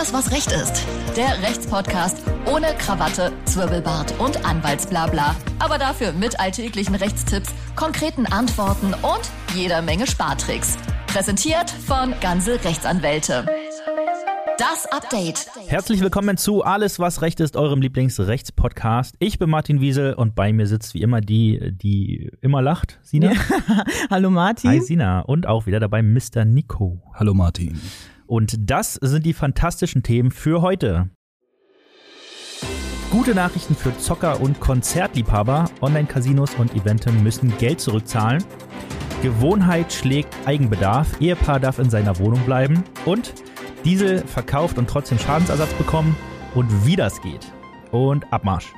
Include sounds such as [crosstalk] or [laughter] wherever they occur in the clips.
Alles, was Recht ist. Der Rechtspodcast ohne Krawatte, Zwirbelbart und Anwaltsblabla. Aber dafür mit alltäglichen Rechtstipps, konkreten Antworten und jeder Menge Spartricks. Präsentiert von Ganze Rechtsanwälte. Das Update. Herzlich willkommen zu Alles, was Recht ist, eurem Lieblingsrechtspodcast. Ich bin Martin Wiesel und bei mir sitzt wie immer die, die immer lacht, Sina. Ja. [laughs] Hallo Martin. Hi Sina. Und auch wieder dabei Mr. Nico. Hallo Martin. Und das sind die fantastischen Themen für heute. Gute Nachrichten für Zocker und Konzertliebhaber. Online-Casinos und Eventim müssen Geld zurückzahlen. Gewohnheit schlägt Eigenbedarf. Ehepaar darf in seiner Wohnung bleiben. Und Diesel verkauft und trotzdem Schadensersatz bekommen und wie das geht. Und Abmarsch.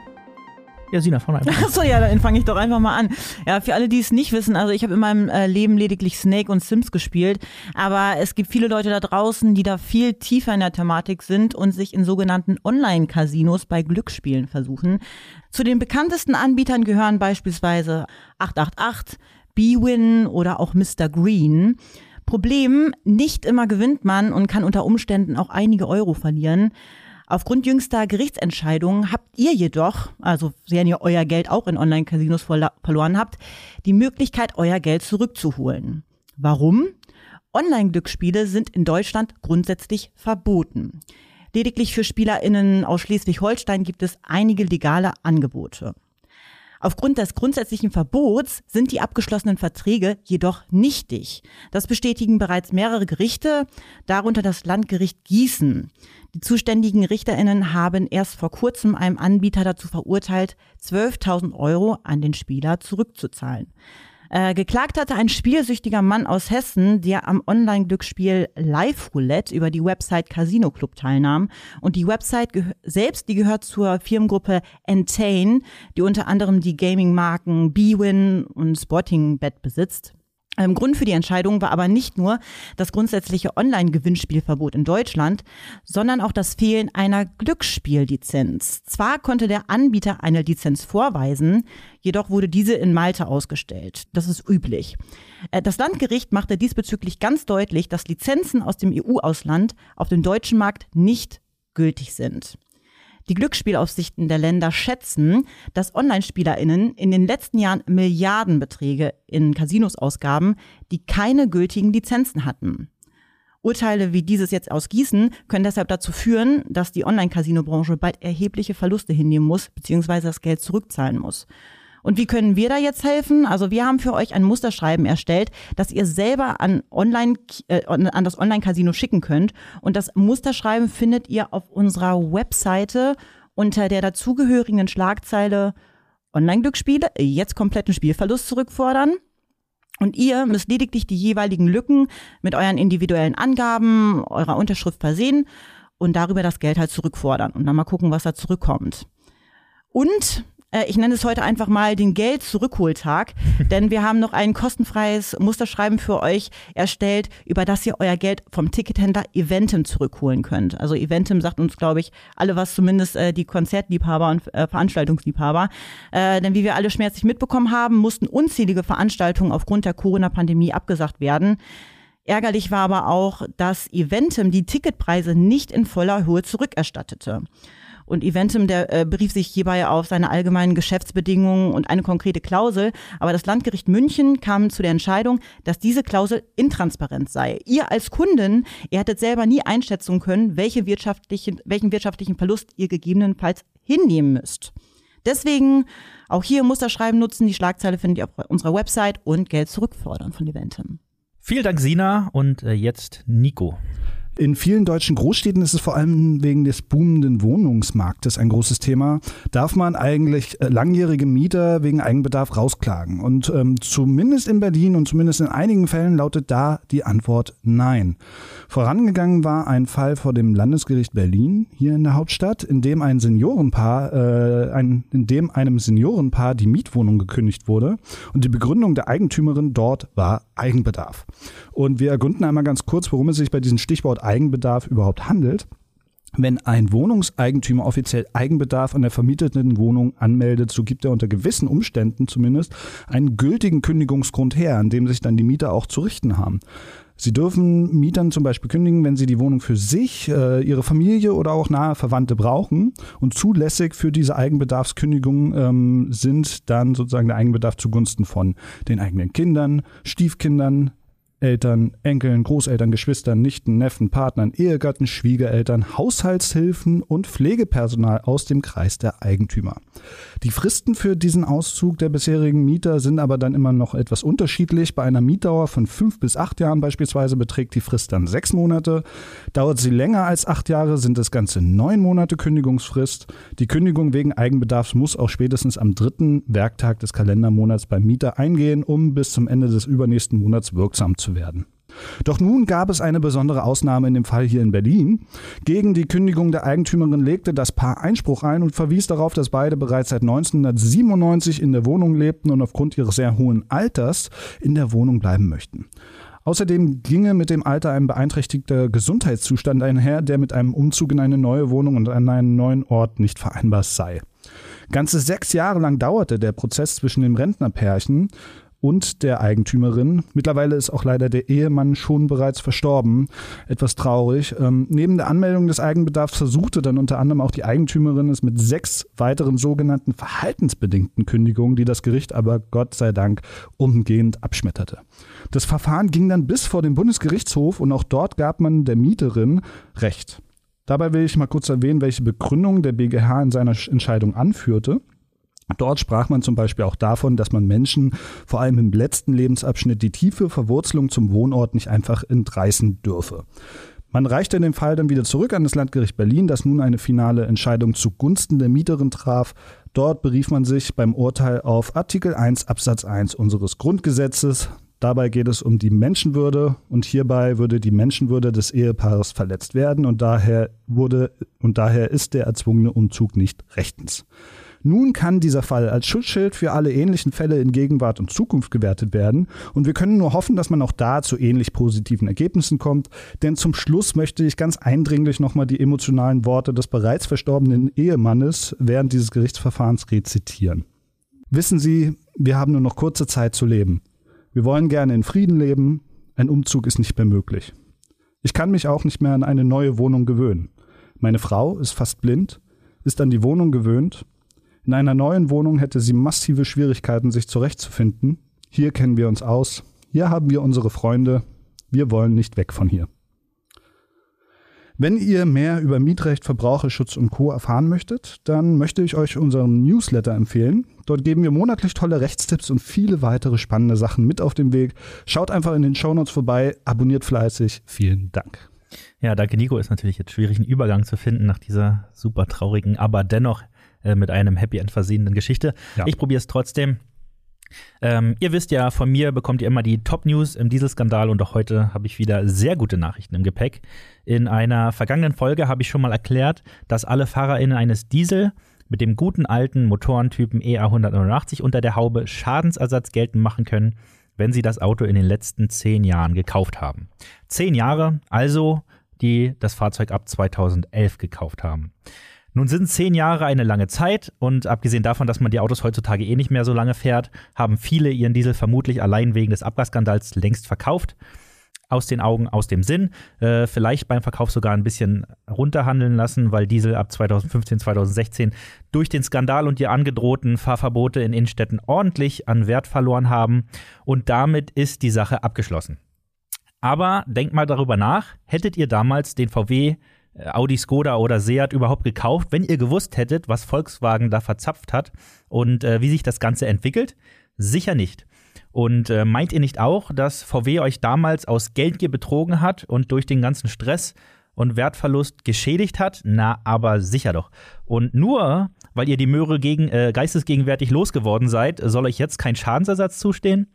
Ja, Sina, fang einfach. Achso, ja, dann fange ich doch einfach mal an. Ja, für alle, die es nicht wissen, also ich habe in meinem äh, Leben lediglich Snake und Sims gespielt, aber es gibt viele Leute da draußen, die da viel tiefer in der Thematik sind und sich in sogenannten Online-Casinos bei Glücksspielen versuchen. Zu den bekanntesten Anbietern gehören beispielsweise 888, Bwin oder auch Mr. Green. Problem, nicht immer gewinnt man und kann unter Umständen auch einige Euro verlieren. Aufgrund jüngster Gerichtsentscheidungen habt ihr jedoch, also wenn ihr euer Geld auch in Online-Casinos verloren habt, die Möglichkeit, euer Geld zurückzuholen. Warum? Online-Glücksspiele sind in Deutschland grundsätzlich verboten. Lediglich für SpielerInnen aus Schleswig-Holstein gibt es einige legale Angebote. Aufgrund des grundsätzlichen Verbots sind die abgeschlossenen Verträge jedoch nichtig. Das bestätigen bereits mehrere Gerichte, darunter das Landgericht Gießen. Die zuständigen Richterinnen haben erst vor kurzem einem Anbieter dazu verurteilt, 12.000 Euro an den Spieler zurückzuzahlen. Äh, geklagt hatte ein spielsüchtiger Mann aus Hessen, der am Online-Glücksspiel Live Roulette über die Website Casino Club teilnahm. Und die Website selbst, die gehört zur Firmengruppe Entain, die unter anderem die Gaming-Marken Bwin und Sporting Bet besitzt. Ähm, Grund für die Entscheidung war aber nicht nur das grundsätzliche Online-Gewinnspielverbot in Deutschland, sondern auch das Fehlen einer Glücksspiellizenz. Zwar konnte der Anbieter eine Lizenz vorweisen, jedoch wurde diese in Malta ausgestellt. Das ist üblich. Äh, das Landgericht machte diesbezüglich ganz deutlich, dass Lizenzen aus dem EU-Ausland auf dem deutschen Markt nicht gültig sind. Die Glücksspielaufsichten der Länder schätzen, dass Online-SpielerInnen in den letzten Jahren Milliardenbeträge in Casinos ausgaben, die keine gültigen Lizenzen hatten. Urteile wie dieses jetzt aus Gießen können deshalb dazu führen, dass die Online-Casino-Branche bald erhebliche Verluste hinnehmen muss bzw. das Geld zurückzahlen muss. Und wie können wir da jetzt helfen? Also wir haben für euch ein Musterschreiben erstellt, das ihr selber an, Online, äh, an das Online-Casino schicken könnt. Und das Musterschreiben findet ihr auf unserer Webseite unter der dazugehörigen Schlagzeile Online-Glücksspiele, jetzt kompletten Spielverlust zurückfordern. Und ihr müsst lediglich die jeweiligen Lücken mit euren individuellen Angaben, eurer Unterschrift versehen und darüber das Geld halt zurückfordern und dann mal gucken, was da zurückkommt. Und äh, ich nenne es heute einfach mal den Geld-Zurückholtag, [laughs] denn wir haben noch ein kostenfreies Musterschreiben für euch erstellt, über das ihr euer Geld vom Tickethändler Eventim zurückholen könnt. Also Eventim sagt uns, glaube ich, alle was, zumindest äh, die Konzertliebhaber und äh, Veranstaltungsliebhaber. Äh, denn wie wir alle schmerzlich mitbekommen haben, mussten unzählige Veranstaltungen aufgrund der Corona-Pandemie abgesagt werden. Ärgerlich war aber auch, dass Eventim die Ticketpreise nicht in voller Höhe zurückerstattete. Und Eventim, der äh, berief sich hierbei auf seine allgemeinen Geschäftsbedingungen und eine konkrete Klausel. Aber das Landgericht München kam zu der Entscheidung, dass diese Klausel intransparent sei. Ihr als Kunden, ihr hättet selber nie einschätzen können, welche wirtschaftlichen, welchen wirtschaftlichen Verlust ihr gegebenenfalls hinnehmen müsst. Deswegen auch hier Musterschreiben nutzen. Die Schlagzeile findet ihr auf unserer Website und Geld zurückfordern von Eventim. Vielen Dank, Sina. Und äh, jetzt Nico. In vielen deutschen Großstädten ist es vor allem wegen des boomenden Wohnungsmarktes ein großes Thema. Darf man eigentlich äh, langjährige Mieter wegen Eigenbedarf rausklagen? Und ähm, zumindest in Berlin und zumindest in einigen Fällen lautet da die Antwort nein. Vorangegangen war ein Fall vor dem Landesgericht Berlin hier in der Hauptstadt, in dem ein Seniorenpaar, äh, ein, in dem einem Seniorenpaar die Mietwohnung gekündigt wurde und die Begründung der Eigentümerin dort war Eigenbedarf. Und wir ergründen einmal ganz kurz, worum es sich bei diesem Stichwort Eigenbedarf überhaupt handelt. Wenn ein Wohnungseigentümer offiziell Eigenbedarf an der vermieteten Wohnung anmeldet, so gibt er unter gewissen Umständen zumindest einen gültigen Kündigungsgrund her, an dem sich dann die Mieter auch zu richten haben. Sie dürfen Mietern zum Beispiel kündigen, wenn sie die Wohnung für sich, äh, ihre Familie oder auch nahe Verwandte brauchen. Und zulässig für diese Eigenbedarfskündigung ähm, sind dann sozusagen der Eigenbedarf zugunsten von den eigenen Kindern, Stiefkindern, Eltern, Enkeln, Großeltern, Geschwistern, Nichten, Neffen, Partnern, Ehegatten, Schwiegereltern, Haushaltshilfen und Pflegepersonal aus dem Kreis der Eigentümer. Die Fristen für diesen Auszug der bisherigen Mieter sind aber dann immer noch etwas unterschiedlich. Bei einer Mietdauer von fünf bis acht Jahren beispielsweise beträgt die Frist dann sechs Monate. Dauert sie länger als acht Jahre, sind es ganze neun Monate Kündigungsfrist. Die Kündigung wegen Eigenbedarfs muss auch spätestens am dritten Werktag des Kalendermonats beim Mieter eingehen, um bis zum Ende des übernächsten Monats wirksam zu werden. Doch nun gab es eine besondere Ausnahme in dem Fall hier in Berlin. Gegen die Kündigung der Eigentümerin legte das Paar Einspruch ein und verwies darauf, dass beide bereits seit 1997 in der Wohnung lebten und aufgrund ihres sehr hohen Alters in der Wohnung bleiben möchten. Außerdem ginge mit dem Alter ein beeinträchtigter Gesundheitszustand einher, der mit einem Umzug in eine neue Wohnung und an einen neuen Ort nicht vereinbar sei. Ganze sechs Jahre lang dauerte der Prozess zwischen dem Rentnerpärchen und der Eigentümerin. Mittlerweile ist auch leider der Ehemann schon bereits verstorben. Etwas traurig. Ähm, neben der Anmeldung des Eigenbedarfs versuchte dann unter anderem auch die Eigentümerin es mit sechs weiteren sogenannten verhaltensbedingten Kündigungen, die das Gericht aber Gott sei Dank umgehend abschmetterte. Das Verfahren ging dann bis vor den Bundesgerichtshof und auch dort gab man der Mieterin Recht. Dabei will ich mal kurz erwähnen, welche Begründung der BGH in seiner Entscheidung anführte. Dort sprach man zum Beispiel auch davon, dass man Menschen vor allem im letzten Lebensabschnitt die tiefe Verwurzelung zum Wohnort nicht einfach entreißen dürfe. Man reichte den Fall dann wieder zurück an das Landgericht Berlin, das nun eine finale Entscheidung zugunsten der Mieterin traf. Dort berief man sich beim Urteil auf Artikel 1 Absatz 1 unseres Grundgesetzes. Dabei geht es um die Menschenwürde und hierbei würde die Menschenwürde des Ehepaares verletzt werden und daher wurde und daher ist der erzwungene Umzug nicht rechtens. Nun kann dieser Fall als Schutzschild für alle ähnlichen Fälle in Gegenwart und Zukunft gewertet werden und wir können nur hoffen, dass man auch da zu ähnlich positiven Ergebnissen kommt, denn zum Schluss möchte ich ganz eindringlich nochmal die emotionalen Worte des bereits verstorbenen Ehemannes während dieses Gerichtsverfahrens rezitieren. Wissen Sie, wir haben nur noch kurze Zeit zu leben. Wir wollen gerne in Frieden leben, ein Umzug ist nicht mehr möglich. Ich kann mich auch nicht mehr an eine neue Wohnung gewöhnen. Meine Frau ist fast blind, ist an die Wohnung gewöhnt in einer neuen Wohnung hätte sie massive Schwierigkeiten, sich zurechtzufinden. Hier kennen wir uns aus. Hier haben wir unsere Freunde. Wir wollen nicht weg von hier. Wenn ihr mehr über Mietrecht, Verbraucherschutz und Co. erfahren möchtet, dann möchte ich euch unseren Newsletter empfehlen. Dort geben wir monatlich tolle Rechtstipps und viele weitere spannende Sachen mit auf den Weg. Schaut einfach in den Shownotes vorbei, abonniert fleißig. Vielen Dank. Ja, danke Nico. Ist natürlich jetzt schwierig, einen Übergang zu finden nach dieser super traurigen, aber dennoch äh, mit einem Happy End versehenen Geschichte. Ja. Ich probiere es trotzdem. Ähm, ihr wisst ja, von mir bekommt ihr immer die Top-News im Dieselskandal und auch heute habe ich wieder sehr gute Nachrichten im Gepäck. In einer vergangenen Folge habe ich schon mal erklärt, dass alle FahrerInnen eines Diesel mit dem guten alten Motorentypen EA189 unter der Haube Schadensersatz geltend machen können, wenn sie das Auto in den letzten zehn Jahren gekauft haben. Zehn Jahre, also die das Fahrzeug ab 2011 gekauft haben. Nun sind zehn Jahre eine lange Zeit und abgesehen davon, dass man die Autos heutzutage eh nicht mehr so lange fährt, haben viele ihren Diesel vermutlich allein wegen des Abgasskandals längst verkauft. Aus den Augen, aus dem Sinn. Äh, vielleicht beim Verkauf sogar ein bisschen runterhandeln lassen, weil Diesel ab 2015, 2016 durch den Skandal und die angedrohten Fahrverbote in Innenstädten ordentlich an Wert verloren haben. Und damit ist die Sache abgeschlossen. Aber denkt mal darüber nach, hättet ihr damals den VW Audi, Skoda oder Seat überhaupt gekauft, wenn ihr gewusst hättet, was Volkswagen da verzapft hat und äh, wie sich das Ganze entwickelt? Sicher nicht. Und äh, meint ihr nicht auch, dass VW euch damals aus Geldgier betrogen hat und durch den ganzen Stress und Wertverlust geschädigt hat? Na, aber sicher doch. Und nur weil ihr die Möhre gegen, äh, geistesgegenwärtig losgeworden seid, soll euch jetzt kein Schadensersatz zustehen?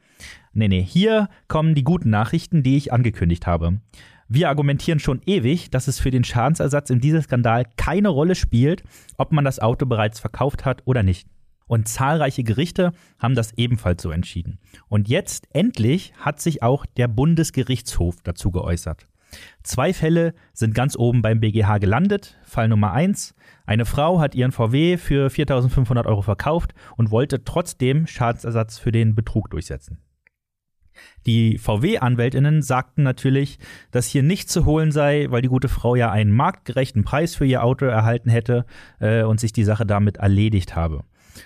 Nee, nee, hier kommen die guten Nachrichten, die ich angekündigt habe. Wir argumentieren schon ewig, dass es für den Schadensersatz in diesem Skandal keine Rolle spielt, ob man das Auto bereits verkauft hat oder nicht. Und zahlreiche Gerichte haben das ebenfalls so entschieden. Und jetzt endlich hat sich auch der Bundesgerichtshof dazu geäußert. Zwei Fälle sind ganz oben beim BGH gelandet. Fall Nummer eins: Eine Frau hat ihren VW für 4.500 Euro verkauft und wollte trotzdem Schadensersatz für den Betrug durchsetzen. Die VW-Anwältinnen sagten natürlich, dass hier nichts zu holen sei, weil die gute Frau ja einen marktgerechten Preis für ihr Auto erhalten hätte äh, und sich die Sache damit erledigt habe.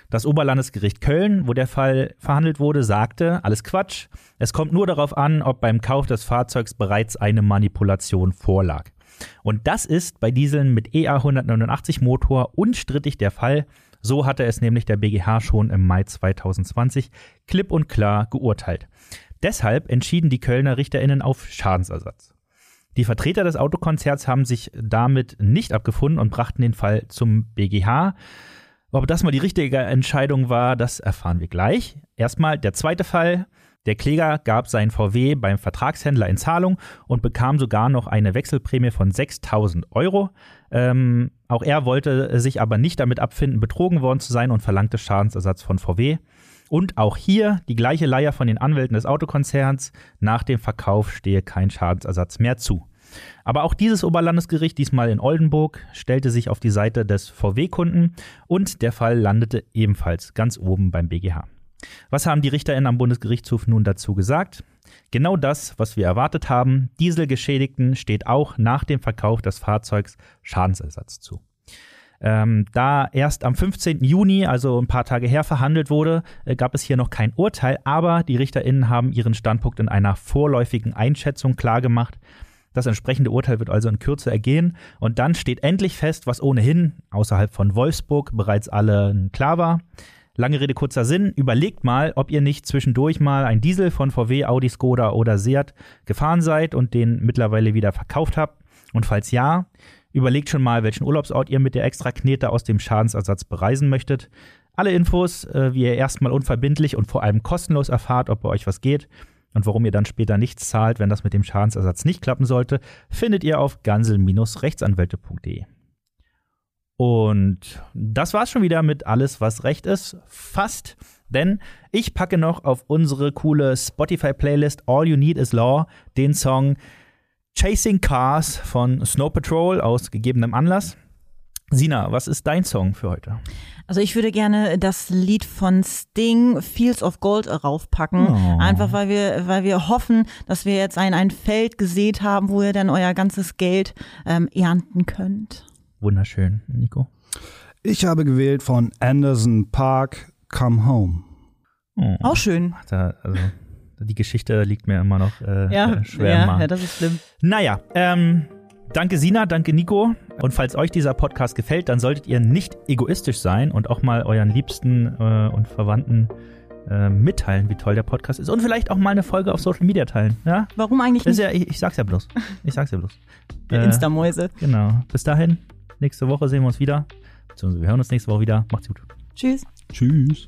Das Oberlandesgericht Köln, wo der Fall verhandelt wurde, sagte, alles Quatsch. Es kommt nur darauf an, ob beim Kauf des Fahrzeugs bereits eine Manipulation vorlag. Und das ist bei Dieseln mit EA 189 Motor unstrittig der Fall. So hatte es nämlich der BGH schon im Mai 2020 klipp und klar geurteilt. Deshalb entschieden die Kölner RichterInnen auf Schadensersatz. Die Vertreter des Autokonzerts haben sich damit nicht abgefunden und brachten den Fall zum BGH. Ob das mal die richtige Entscheidung war, das erfahren wir gleich. Erstmal der zweite Fall. Der Kläger gab seinen VW beim Vertragshändler in Zahlung und bekam sogar noch eine Wechselprämie von 6000 Euro. Ähm, auch er wollte sich aber nicht damit abfinden, betrogen worden zu sein und verlangte Schadensersatz von VW. Und auch hier die gleiche Leier von den Anwälten des Autokonzerns. Nach dem Verkauf stehe kein Schadensersatz mehr zu. Aber auch dieses Oberlandesgericht, diesmal in Oldenburg, stellte sich auf die Seite des VW-Kunden und der Fall landete ebenfalls ganz oben beim BGH. Was haben die RichterInnen am Bundesgerichtshof nun dazu gesagt? Genau das, was wir erwartet haben. Dieselgeschädigten steht auch nach dem Verkauf des Fahrzeugs Schadensersatz zu. Ähm, da erst am 15. Juni, also ein paar Tage her, verhandelt wurde, äh, gab es hier noch kein Urteil, aber die RichterInnen haben ihren Standpunkt in einer vorläufigen Einschätzung klargemacht. Das entsprechende Urteil wird also in Kürze ergehen und dann steht endlich fest, was ohnehin außerhalb von Wolfsburg bereits allen klar war. Lange Rede, kurzer Sinn. Überlegt mal, ob ihr nicht zwischendurch mal ein Diesel von VW, Audi, Skoda oder Seat gefahren seid und den mittlerweile wieder verkauft habt. Und falls ja, Überlegt schon mal, welchen Urlaubsort ihr mit der extra Knete aus dem Schadensersatz bereisen möchtet. Alle Infos, äh, wie ihr erstmal unverbindlich und vor allem kostenlos erfahrt, ob bei euch was geht und warum ihr dann später nichts zahlt, wenn das mit dem Schadensersatz nicht klappen sollte, findet ihr auf gansel-rechtsanwälte.de. Und das war's schon wieder mit alles, was recht ist. Fast. Denn ich packe noch auf unsere coole Spotify-Playlist All You Need Is Law den Song Chasing Cars von Snow Patrol aus gegebenem Anlass. Sina, was ist dein Song für heute? Also ich würde gerne das Lied von Sting, Fields of Gold, raufpacken. Oh. Einfach weil wir, weil wir hoffen, dass wir jetzt ein, ein Feld gesät haben, wo ihr dann euer ganzes Geld ähm, ernten könnt. Wunderschön, Nico. Ich habe gewählt von Anderson Park, Come Home. Oh. Auch schön. Da, also die Geschichte liegt mir immer noch äh, ja, äh, schwer ja. Ja, das ist schlimm. Naja, ähm, danke Sina, danke Nico. Und falls euch dieser Podcast gefällt, dann solltet ihr nicht egoistisch sein und auch mal euren Liebsten äh, und Verwandten äh, mitteilen, wie toll der Podcast ist. Und vielleicht auch mal eine Folge auf Social Media teilen. Ja? Warum eigentlich nicht? Ja, ich, ich, sag's ja bloß. Ich sag's ja bloß. Die äh, Instamäuse. Genau. Bis dahin, nächste Woche sehen wir uns wieder. Beziehungsweise wir hören uns nächste Woche wieder. Macht's gut. Tschüss. Tschüss.